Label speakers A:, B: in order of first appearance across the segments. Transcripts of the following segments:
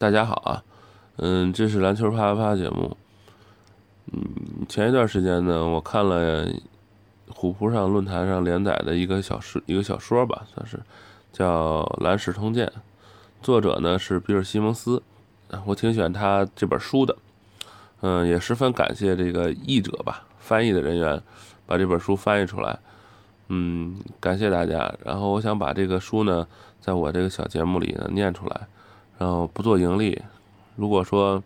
A: 大家好啊，嗯，这是篮球啪啪啪节目。嗯，前一段时间呢，我看了虎扑上论坛上连载的一个小说，一个小说吧，算是叫《蓝史通鉴》，作者呢是比尔·西蒙斯，我挺喜欢他这本书的。嗯，也十分感谢这个译者吧，翻译的人员把这本书翻译出来。嗯，感谢大家。然后我想把这个书呢，在我这个小节目里呢念出来，然后不做盈利。如果说，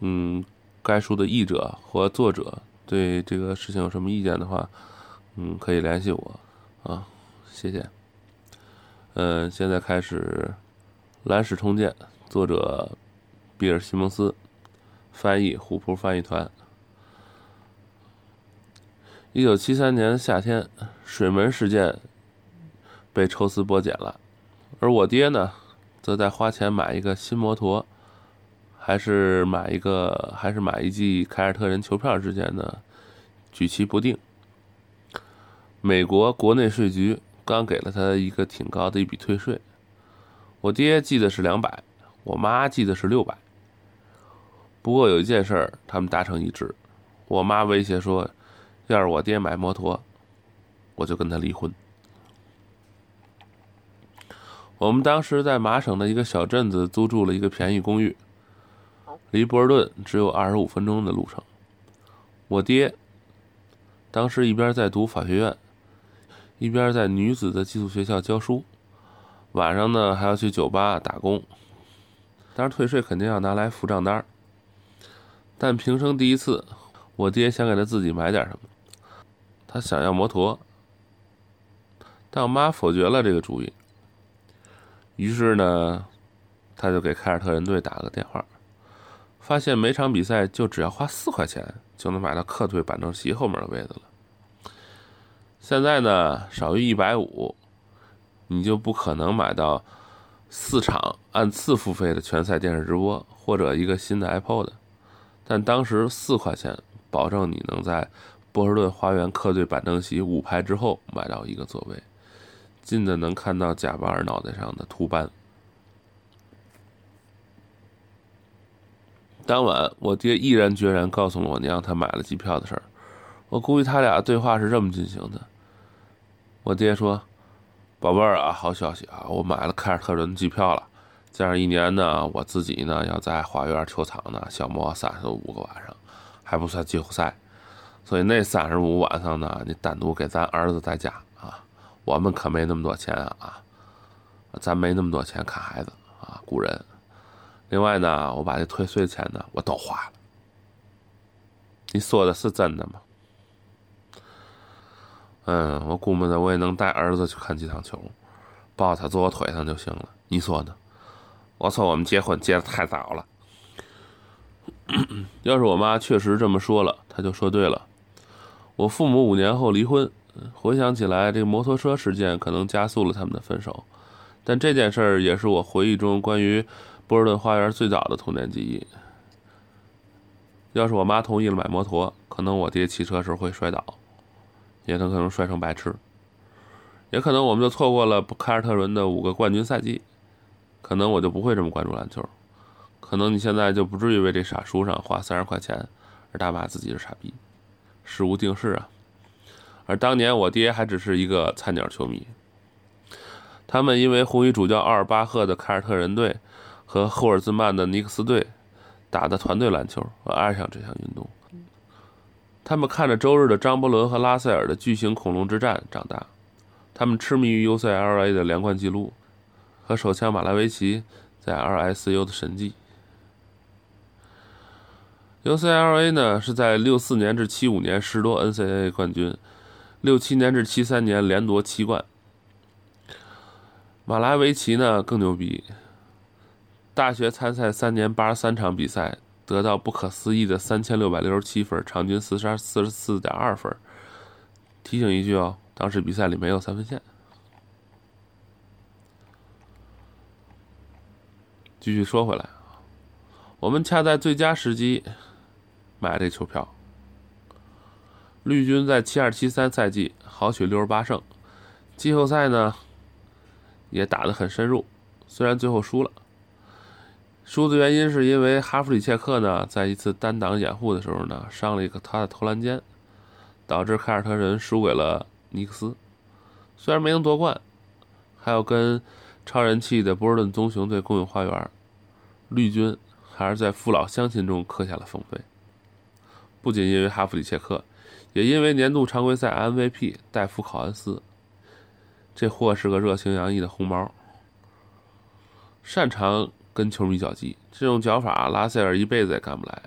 A: 嗯，该书的译者或作者对这个事情有什么意见的话，嗯，可以联系我啊，谢谢。嗯，现在开始，《蓝史通鉴》，作者比尔·西蒙斯。翻译虎扑翻译团。一九七三年夏天，水门事件被抽丝剥茧了，而我爹呢，则在花钱买一个新摩托，还是买一个，还是买一季凯尔特人球票之间呢，举棋不定。美国国内税局刚给了他一个挺高的一笔退税，我爹记得是两百，我妈记得是六百。不过有一件事儿，他们达成一致。我妈威胁说，要是我爹买摩托，我就跟他离婚。我们当时在麻省的一个小镇子租住了一个便宜公寓，离波尔顿只有二十五分钟的路程。我爹当时一边在读法学院，一边在女子的寄宿学校教书，晚上呢还要去酒吧打工。当然，退税肯定要拿来付账单。但平生第一次，我爹想给他自己买点什么，他想要摩托，但我妈否决了这个主意。于是呢，他就给凯尔特人队打了个电话，发现每场比赛就只要花四块钱就能买到客队板凳席后面的位子了。现在呢，少于一百五，你就不可能买到四场按次付费的全赛电视直播，或者一个新的 iPod。但当时四块钱，保证你能在波士顿花园客队板凳席五排之后买到一个座位，近的能看到贾巴尔脑袋上的秃斑。当晚，我爹毅然决然告诉了我娘他买了机票的事儿。我估计他俩对话是这么进行的：我爹说：“宝贝儿啊，好消息啊，我买了凯尔特人机票了。”这样一年呢，我自己呢要在花园球场呢消磨三十五个晚上，还不算季后赛，所以那三十五晚上呢，你单独给咱儿子在家，我们可没那么多钱啊，咱没那么多钱看孩子啊，雇人。另外呢，我把这退税钱呢我都花了。你说的是真的吗？嗯，我估摸着我也能带儿子去看几场球，抱他坐我腿上就行了。你说呢？我说我们结婚结的太早了。要是我妈确实这么说了，她就说对了。我父母五年后离婚，回想起来，这个摩托车事件可能加速了他们的分手。但这件事儿也是我回忆中关于波士顿花园最早的童年记忆。要是我妈同意了买摩托，可能我爹骑车时会摔倒，也很可能摔成白痴，也可能我们就错过了凯尔特人的五个冠军赛季。可能我就不会这么关注篮球，可能你现在就不至于为这傻书上花三十块钱而大骂自己是傻逼。事无定式啊。而当年我爹还只是一个菜鸟球迷，他们因为红衣主教奥尔巴赫的凯尔特人队和霍尔兹曼的尼克斯队打的团队篮球而爱上这项运动。他们看着周日的张伯伦和拉塞尔的巨型恐龙之战长大，他们痴迷于 UCLA 的连冠纪录。和手枪马拉维奇在 RSU 的神迹。UCLA 呢是在六四年至七五年十夺 NCAA 冠军，六七年至七三年连夺七冠。马拉维奇呢更牛逼，大学参赛三年八十三场比赛，得到不可思议的三千六百六十七分，场均四十二四十四点二分。提醒一句哦，当时比赛里没有三分线。继续说回来，我们恰在最佳时机买这球票。绿军在七二七三赛季豪取六十八胜，季后赛呢也打得很深入，虽然最后输了。输的原因是因为哈弗里切克呢，在一次单挡掩护的时候呢，伤了一个他的投篮肩，导致凯尔特人输给了尼克斯。虽然没能夺冠，还有跟超人气的波士顿棕熊队共用花园，绿军还是在父老乡亲中刻下了丰碑。不仅因为哈弗里切克，也因为年度常规赛 MVP 戴夫考恩斯。这货是个热情洋溢的红毛，擅长跟球迷较劲。这种脚法，拉塞尔一辈子也干不来。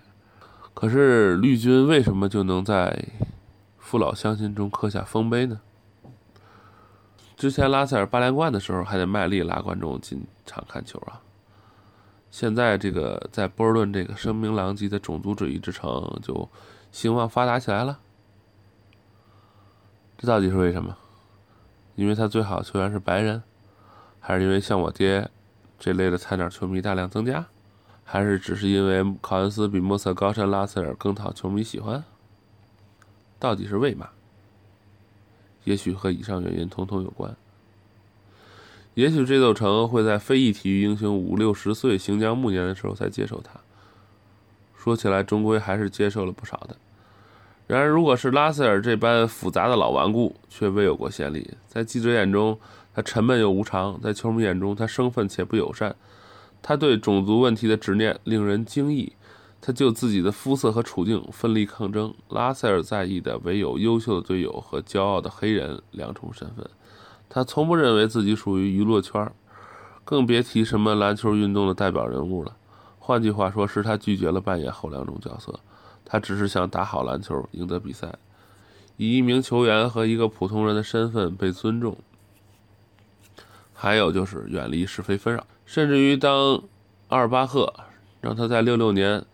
A: 可是绿军为什么就能在父老乡亲中刻下丰碑呢？之前拉塞尔八连冠的时候，还得卖力拉观众进场看球啊。现在这个在波尔顿这个声名狼藉的种族主义之城，就兴旺发达起来了。这到底是为什么？因为他最好的球员是白人，还是因为像我爹这类的菜鸟球迷大量增加，还是只是因为考恩斯比莫瑟高山拉塞尔更讨球迷喜欢？到底是为嘛？也许和以上原因统统有关。也许这座城会在非裔体育英雄五六十岁行将暮年的时候才接受他。说起来，终归还是接受了不少的。然而，如果是拉塞尔这般复杂的老顽固，却未有过先例。在记者眼中，他沉闷又无常；在球迷眼中，他生分且不友善。他对种族问题的执念令人惊异。他就自己的肤色和处境奋力抗争。拉塞尔在意的唯有优秀的队友和骄傲的黑人两重身份。他从不认为自己属于娱乐圈，更别提什么篮球运动的代表人物了。换句话说，是他拒绝了扮演后两种角色。他只是想打好篮球，赢得比赛，以一名球员和一个普通人的身份被尊重。还有就是远离是非纷扰，甚至于当阿尔巴赫让他在六六年。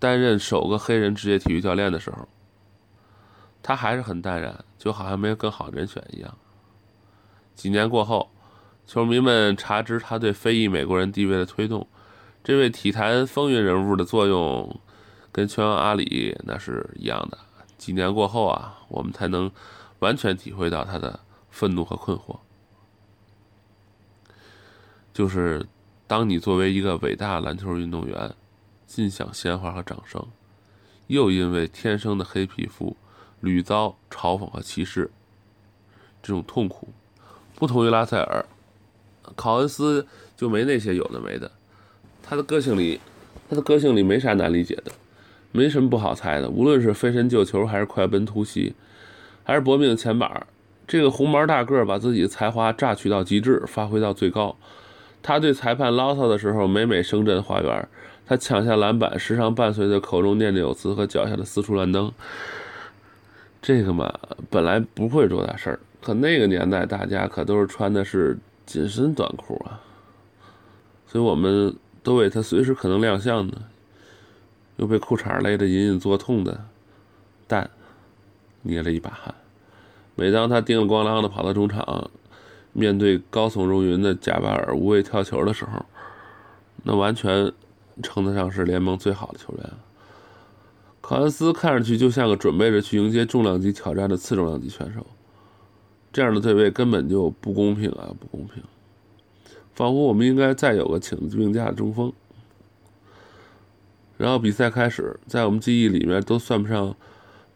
A: 担任首个黑人职业体育教练的时候，他还是很淡然，就好像没有更好的人选一样。几年过后，球迷们查知他对非裔美国人地位的推动，这位体坛风云人物的作用，跟拳王阿里那是一样的。几年过后啊，我们才能完全体会到他的愤怒和困惑。就是当你作为一个伟大篮球运动员。尽享鲜花和掌声，又因为天生的黑皮肤屡遭嘲讽和歧视，这种痛苦。不同于拉塞尔，考恩斯就没那些有的没的。他的个性里，他的个性里没啥难理解的，没什么不好猜的。无论是飞身救球，还是快奔突袭，还是搏命前板，这个红毛大个把自己的才华榨取到极致，发挥到最高。他对裁判唠叨的时候，每每声震花园。他抢下篮板，时常伴随着口中念念有词和脚下的四处乱蹬。这个嘛，本来不会多大事儿，可那个年代大家可都是穿的是紧身短裤啊，所以我们都为他随时可能亮相呢。又被裤衩勒得隐隐作痛的蛋捏了一把汗。每当他叮了咣啷的跑到中场，面对高耸入云的贾巴尔无畏跳球的时候，那完全。称得上是联盟最好的球员。考恩斯看上去就像个准备着去迎接重量级挑战的次重量级选手，这样的对位根本就不公平啊，不公平！仿佛我们应该再有个请病假的中锋。然后比赛开始，在我们记忆里面都算不上，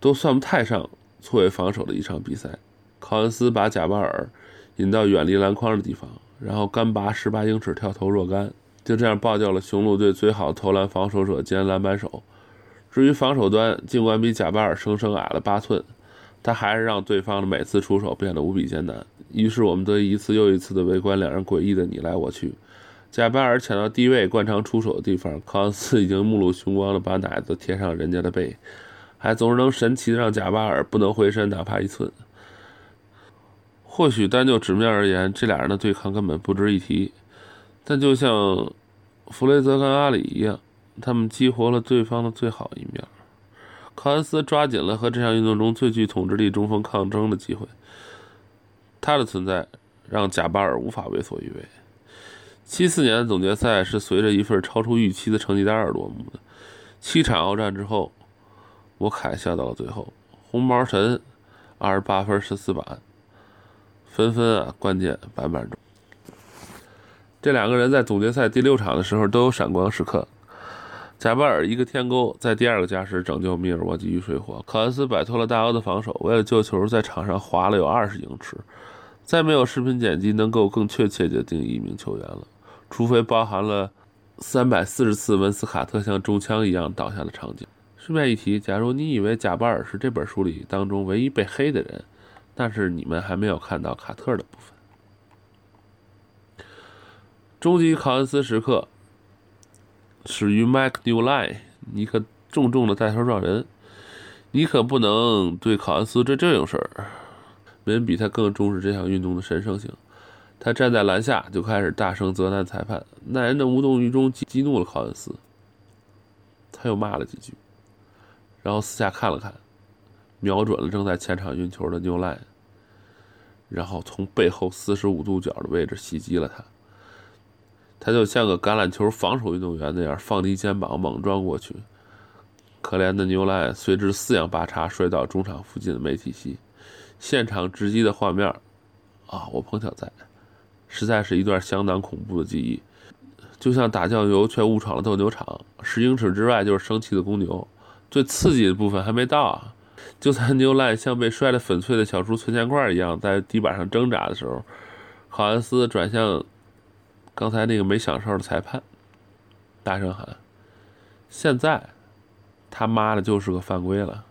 A: 都算不太上错位防守的一场比赛。考恩斯把贾巴尔引到远离篮筐的地方，然后干拔十八英尺跳投若干。就这样爆掉了雄鹿队最好投篮防守者兼篮板手。至于防守端，尽管比贾巴尔生生矮了八寸，他还是让对方的每次出手变得无比艰难。于是我们得一次又一次的围观两人诡异的你来我去。贾巴尔抢到低位惯常出手的地方，考恩斯已经目露凶光的把奶子贴上人家的背，还总是能神奇的让贾巴尔不能回身哪怕一寸。或许单就纸面而言，这俩人的对抗根本不值一提。但就像弗雷泽跟阿里一样，他们激活了对方的最好一面。考恩斯抓紧了和这项运动中最具统治力中锋抗争的机会。他的存在让贾巴尔无法为所欲为。七四年的总决赛是随着一份超出预期的成绩单而落幕的。七场鏖战之后，我凯笑到了最后。红毛神二十八分十四板，纷纷啊关键板板中。这两个人在总决赛第六场的时候都有闪光时刻。贾巴尔一个天钩，在第二个加时拯救密尔沃基于水火。考恩斯摆脱了大欧的防守，为了救球，在场上滑了有二十英尺。再没有视频剪辑能够更确切地定义一名球员了，除非包含了三百四十次文斯卡特像中枪一样倒下的场景。顺便一提，假如你以为贾巴尔是这本书里当中唯一被黑的人，但是你们还没有看到卡特的部分。终极考恩斯时刻。始于 Mike Newline，你可重重的带头撞人，你可不能对考恩斯这这种事儿。没人比他更重视这项运动的神圣性。他站在篮下就开始大声责难裁判，那人的无动于衷激怒了考恩斯。他又骂了几句，然后四下看了看，瞄准了正在前场运球的牛赖然后从背后四十五度角的位置袭击了他。他就像个橄榄球防守运动员那样放低肩膀猛撞过去，可怜的牛赖随之四仰八叉摔到中场附近的媒体席。现场直击的画面，啊，我碰巧在，实在是一段相当恐怖的记忆。就像打酱油却误闯了斗牛场，十英尺之外就是生气的公牛。最刺激的部分还没到啊！就在牛赖像被摔得粉碎的小猪存钱罐一样在地板上挣扎的时候，考恩斯转向。刚才那个没享受的裁判，大声喊：“现在他妈的就是个犯规了。”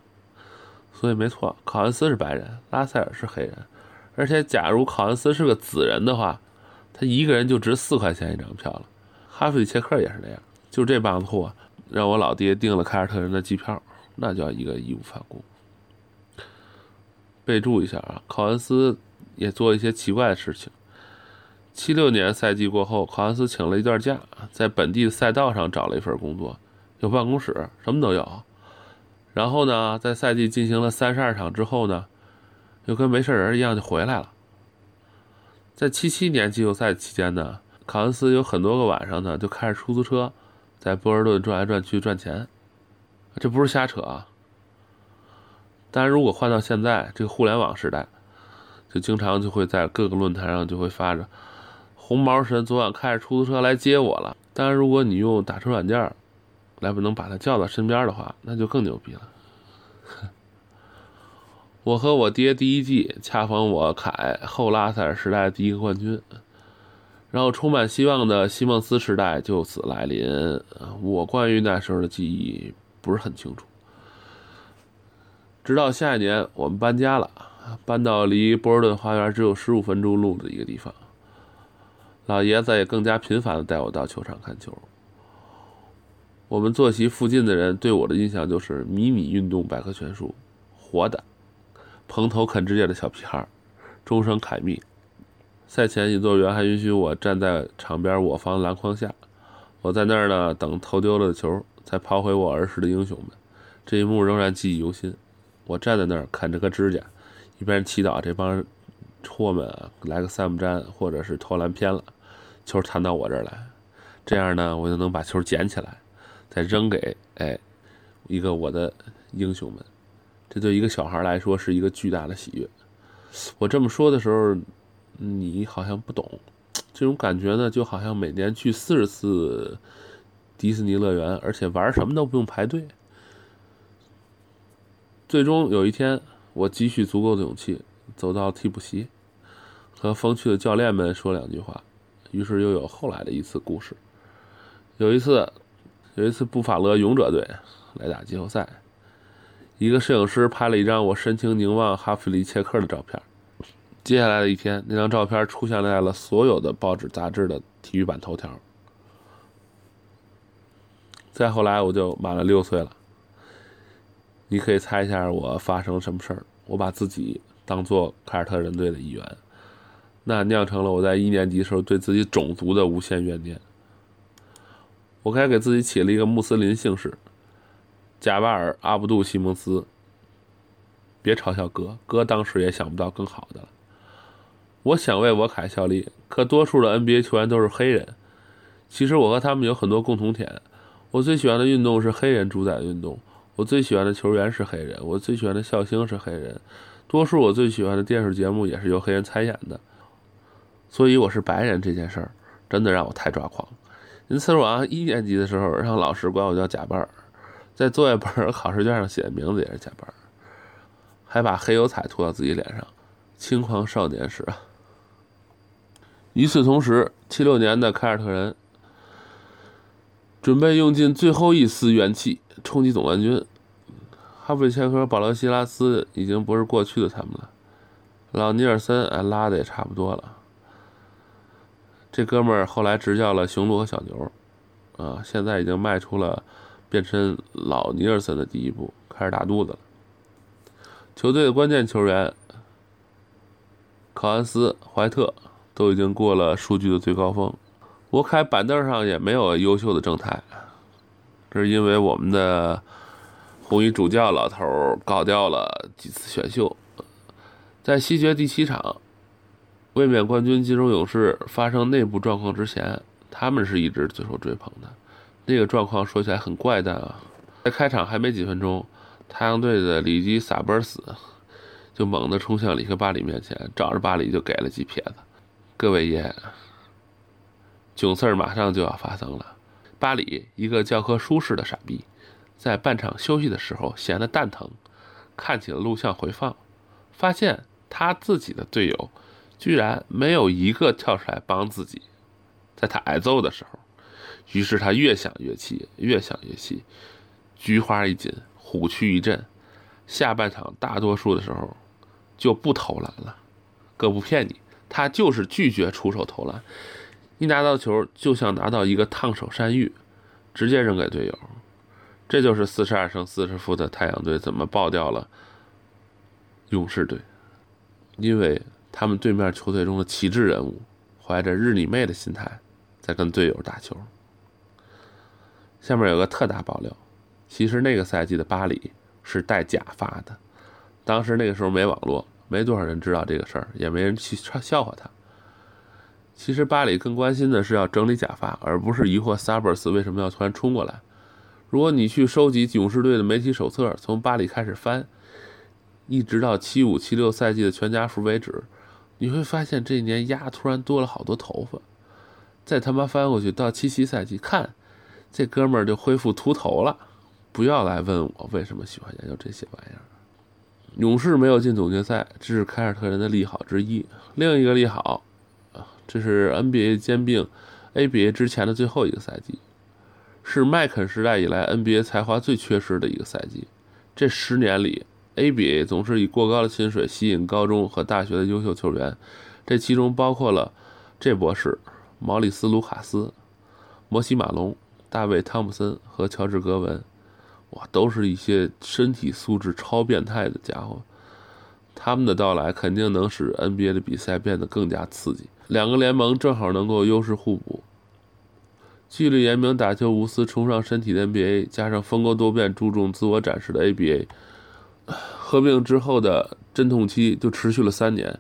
A: 所以没错，考恩斯是白人，拉塞尔是黑人，而且假如考恩斯是个紫人的话，他一个人就值四块钱一张票了。哈弗里切克也是那样，就这帮子货让我老爹订了凯尔特人的机票，那叫一个义无反顾。备注一下啊，考恩斯也做一些奇怪的事情。七六年赛季过后，考恩斯请了一段假，在本地的赛道上找了一份工作，有办公室，什么都有。然后呢，在赛季进行了三十二场之后呢，又跟没事人一样就回来了。在七七年季后赛期间呢，考恩斯有很多个晚上呢，就开着出租车，在波士顿转来转去赚钱，这不是瞎扯啊。但是如果换到现在这个互联网时代，就经常就会在各个论坛上就会发着。红毛神昨晚开着出租车来接我了。当然，如果你用打车软件来不能把他叫到身边的话，那就更牛逼了。我和我爹第一季恰逢我凯后拉塞尔时代第一个冠军，然后充满希望的西蒙斯时代就此来临。我关于那时候的记忆不是很清楚。直到下一年我们搬家了，搬到离波士顿花园只有十五分钟路的一个地方。老爷子也更加频繁地带我到球场看球。我们坐席附近的人对我的印象就是迷你运动百科全书，活的，蓬头啃指甲的小屁孩，终生凯密。赛前引座员还允许我站在场边我方篮筐下，我在那儿呢等投丢了的球，才抛回我儿时的英雄们。这一幕仍然记忆犹新。我站在那儿啃着个指甲，一边祈祷这帮。货们啊，来个三不沾，或者是投篮偏了，球弹到我这儿来，这样呢，我就能把球捡起来，再扔给哎一个我的英雄们。这对一个小孩来说是一个巨大的喜悦。我这么说的时候，你好像不懂，这种感觉呢，就好像每年去四十次迪士尼乐园，而且玩什么都不用排队。最终有一天，我积蓄足够的勇气。走到替补席，和风趣的教练们说两句话，于是又有后来的一次故事。有一次，有一次布法勒勇者队来打季后赛，一个摄影师拍了一张我深情凝望哈弗里切克的照片。接下来的一天，那张照片出现在了所有的报纸杂志的体育版头条。再后来，我就满了六岁了。你可以猜一下我发生了什么事儿？我把自己。当做凯尔特人队的一员，那酿成了我在一年级时候对自己种族的无限怨念。我该给自己起了一个穆斯林姓氏，贾巴尔·阿布杜·西蒙斯。别嘲笑哥，哥当时也想不到更好的了。我想为我凯效力，可多数的 NBA 球员都是黑人。其实我和他们有很多共同点。我最喜欢的运动是黑人主宰的运动，我最喜欢的球员是黑人，我最喜欢的笑星是黑人。多数我最喜欢的电视节目也是由黑人参演的，所以我是白人这件事儿，真的让我太抓狂。因此，我一年级的时候让老师管我叫贾巴尔在作业本考试卷上写的名字也是假班还把黑油彩涂到自己脸上，轻狂少年时。与此同时，七六年的凯尔特人准备用尽最后一丝元气冲击总冠军。哈弗里切克、保罗·希拉斯已经不是过去的他们了，老尼尔森哎拉的也差不多了。这哥们儿后来执教了雄鹿和小牛，啊，现在已经迈出了变身老尼尔森的第一步，开始大肚子了。球队的关键球员考恩斯、怀特都已经过了数据的最高峰，我看板凳上也没有优秀的正太，这是因为我们的红衣主教老头搞掉了几次选秀，在西决第七场。卫冕冠军金州勇士发生内部状况之前，他们是一直最受追捧的。那个状况说起来很怪诞啊！在开场还没几分钟，太阳队的里基萨波尔斯就猛地冲向里克巴里面前，找着巴里就给了几撇子。各位爷，囧事儿马上就要发生了。巴里一个教科书式的傻逼，在半场休息的时候闲得蛋疼，看起了录像回放，发现他自己的队友。居然没有一个跳出来帮自己，在他挨揍的时候，于是他越想越气，越想越气，菊花一紧，虎躯一震，下半场大多数的时候就不投篮了。哥不骗你，他就是拒绝出手投篮，一拿到球就像拿到一个烫手山芋，直接扔给队友。这就是四十二胜四十负的太阳队怎么爆掉了勇士队，因为。他们对面球队中的旗帜人物，怀着日你妹的心态，在跟队友打球。下面有个特大爆料，其实那个赛季的巴里是戴假发的。当时那个时候没网络，没多少人知道这个事儿，也没人去笑话他。其实巴里更关心的是要整理假发，而不是疑惑萨博斯为什么要突然冲过来。如果你去收集勇士队的媒体手册，从巴里开始翻，一直到七五七六赛季的全家福为止。你会发现这一年鸭突然多了好多头发，再他妈翻过去到七七赛季，看这哥们儿就恢复秃头了。不要来问我为什么喜欢研究这些玩意儿。勇士没有进总决赛，这是凯尔特人的利好之一。另一个利好啊，这是 NBA 兼并 ABA 之前的最后一个赛季，是麦肯时代以来 NBA 才华最缺失的一个赛季。这十年里。ABA 总是以过高的薪水吸引高中和大学的优秀球员，这其中包括了这博士、毛里斯·卢卡斯、摩西·马龙、大卫·汤普森和乔治·格文，哇，都是一些身体素质超变态的家伙。他们的到来肯定能使 NBA 的比赛变得更加刺激。两个联盟正好能够优势互补。纪律严明、打球无私、崇尚身体的 NBA，加上风格多变、注重自我展示的 ABA。合并之后的阵痛期就持续了三年，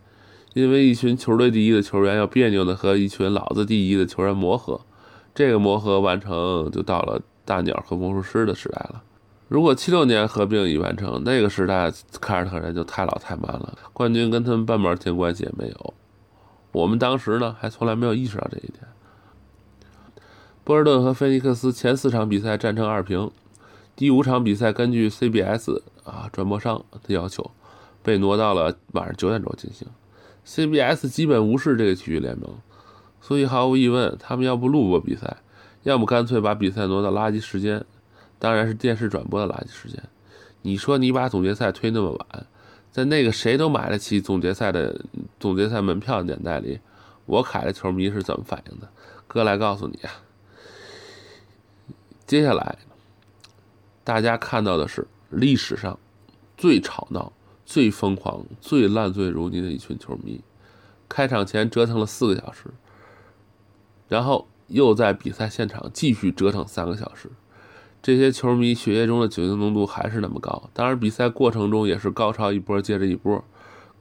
A: 因为一群球队第一的球员要别扭的和一群老子第一的球员磨合，这个磨合完成就到了大鸟和魔术师的时代了。如果七六年合并已完成，那个时代凯尔特人就太老太慢了，冠军跟他们半毛钱关系也没有。我们当时呢还从来没有意识到这一点。波尔顿和菲尼克斯前四场比赛战成二平。第五场比赛根据 CBS 啊转播商的要求，被挪到了晚上九点钟进行。CBS 基本无视这个体育联盟，所以毫无疑问，他们要不录播比赛，要么干脆把比赛挪到垃圾时间，当然是电视转播的垃圾时间。你说你把总决赛推那么晚，在那个谁都买得起总决赛的总决赛门票的年代里，我凯的球迷是怎么反应的？哥来告诉你啊，接下来。大家看到的是历史上最吵闹、最疯狂、最烂醉如泥的一群球迷。开场前折腾了四个小时，然后又在比赛现场继续折腾三个小时。这些球迷血液中的酒精浓度还是那么高，当然比赛过程中也是高潮一波接着一波。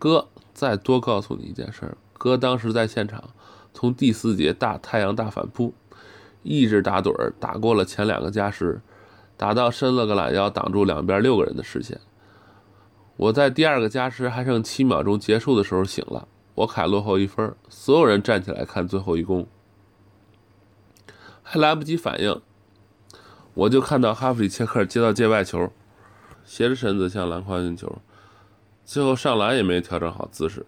A: 哥，再多告诉你一件事儿：哥当时在现场，从第四节大太阳大反扑，一直打盹儿，打过了前两个加时。打到伸了个懒腰，挡住两边六个人的视线。我在第二个加时还剩七秒钟结束的时候醒了，我凯落后一分，所有人站起来看最后一攻。还来不及反应，我就看到哈弗里切克接到界外球，斜着身子向篮筐运球，最后上篮也没调整好姿势，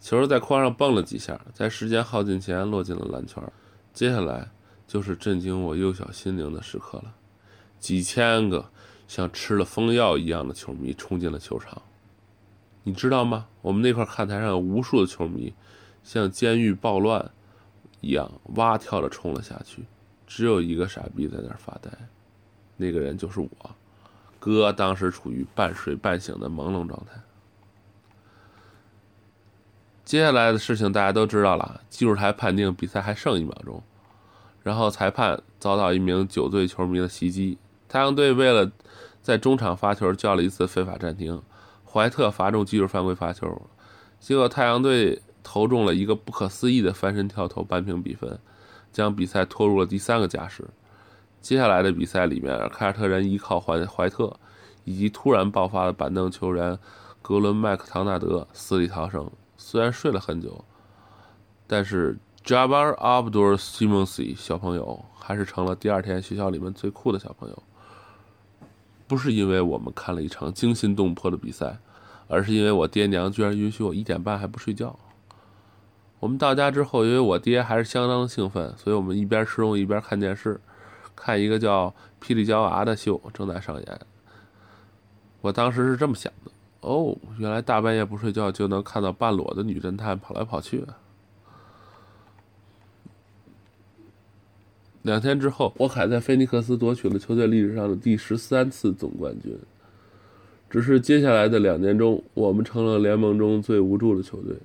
A: 球在框上蹦了几下，在时间耗尽前落进了篮圈。接下来就是震惊我幼小心灵的时刻了，几千个像吃了疯药一样的球迷冲进了球场。你知道吗？我们那块看台上有无数的球迷，像监狱暴乱一样蛙跳着冲了下去。只有一个傻逼在那儿发呆，那个人就是我。哥当时处于半睡半醒的朦胧状态。接下来的事情大家都知道了，技术台判定比赛还剩一秒钟，然后裁判遭到一名酒醉球迷的袭击，太阳队为了在中场发球叫了一次非法暂停。怀特罚中技术犯规罚球，结果太阳队投中了一个不可思议的翻身跳投扳平比分，将比赛拖入了第三个加时。接下来的比赛里面，凯尔特人依靠怀怀特以及突然爆发的板凳球员格伦麦克唐纳德死里逃生。虽然睡了很久，但是 Jabbar Abdul Simonsi 小朋友还是成了第二天学校里面最酷的小朋友。不是因为我们看了一场惊心动魄的比赛，而是因为我爹娘居然允许我一点半还不睡觉。我们到家之后，因为我爹还是相当兴奋，所以我们一边吃肉一边看电视，看一个叫《霹雳娇娃》的秀正在上演。我当时是这么想的：哦，原来大半夜不睡觉就能看到半裸的女侦探跑来跑去。两天之后，我凯在菲尼克斯夺取了球队历史上的第十三次总冠军。只是接下来的两年中，我们成了联盟中最无助的球队。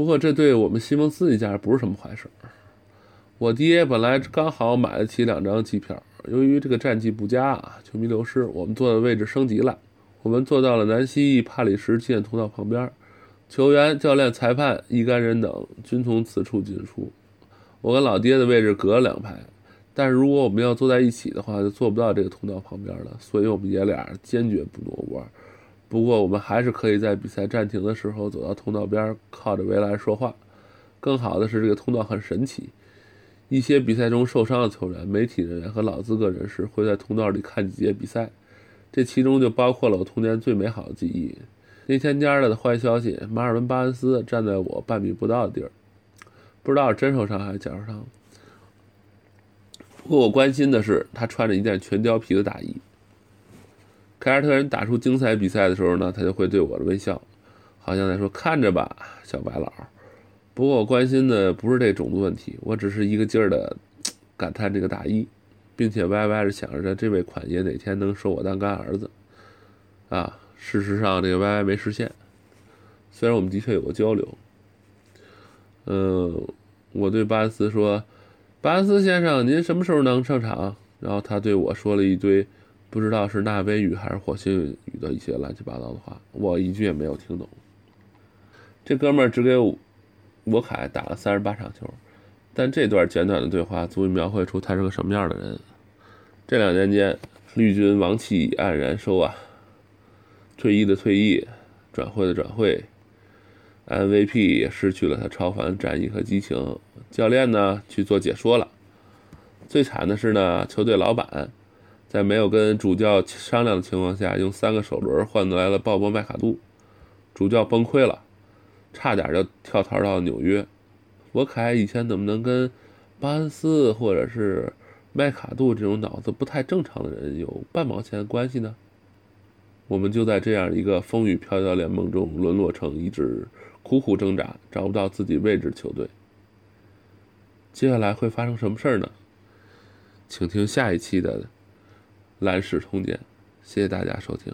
A: 不过，这对我们西蒙斯一家不是什么坏事。我爹本来刚好买得起两张机票，由于这个战绩不佳啊，球迷流失，我们坐的位置升级了。我们坐到了南希帕里什纪念通道旁边，球员、教练、裁判一干人等均从此处进出。我跟老爹的位置隔了两排，但是如果我们要坐在一起的话，就坐不到这个通道旁边了。所以我们爷俩坚决不挪窝。不过我们还是可以在比赛暂停的时候走到通道边，靠着围栏说话。更好的是，这个通道很神奇。一些比赛中受伤的球员、媒体人员和老资格人士会在通道里看几节比赛，这其中就包括了我童年最美好的记忆。那天家的坏消息：马尔文·巴恩斯站在我半米不到的地儿。不知道是真受伤还是假受伤。不过我关心的是，他穿着一件全貂皮的大衣。凯尔特人打出精彩比赛的时候呢，他就会对我的微笑，好像在说：“看着吧，小白老。”不过我关心的不是这种族问题，我只是一个劲儿的感叹这个大衣，并且歪歪着想着这位款爷哪天能收我当干儿子。啊，事实上这个歪歪没实现，虽然我们的确有过交流。嗯，我对巴恩斯说：“巴恩斯先生，您什么时候能上场？”然后他对我说了一堆不知道是纳威语还是火星语的一些乱七八糟的话，我一句也没有听懂。这哥们儿只给我凯打了三十八场球，但这段简短的对话足以描绘出他是个什么样的人。这两年间，绿军王气黯然收啊，退役的退役，转会的转会。MVP 也失去了他超凡战役和激情，教练呢去做解说了。最惨的是呢，球队老板在没有跟主教商量的情况下，用三个首轮换来了鲍勃麦卡杜，主教崩溃了，差点就跳槽到纽约。我凯以前怎么能跟巴恩斯或者是麦卡杜这种脑子不太正常的人有半毛钱关系呢？我们就在这样一个风雨飘摇联盟中沦落成一支。苦苦挣扎找不到自己位置的球队，接下来会发生什么事儿呢？请听下一期的《蓝史通鉴》，谢谢大家收听。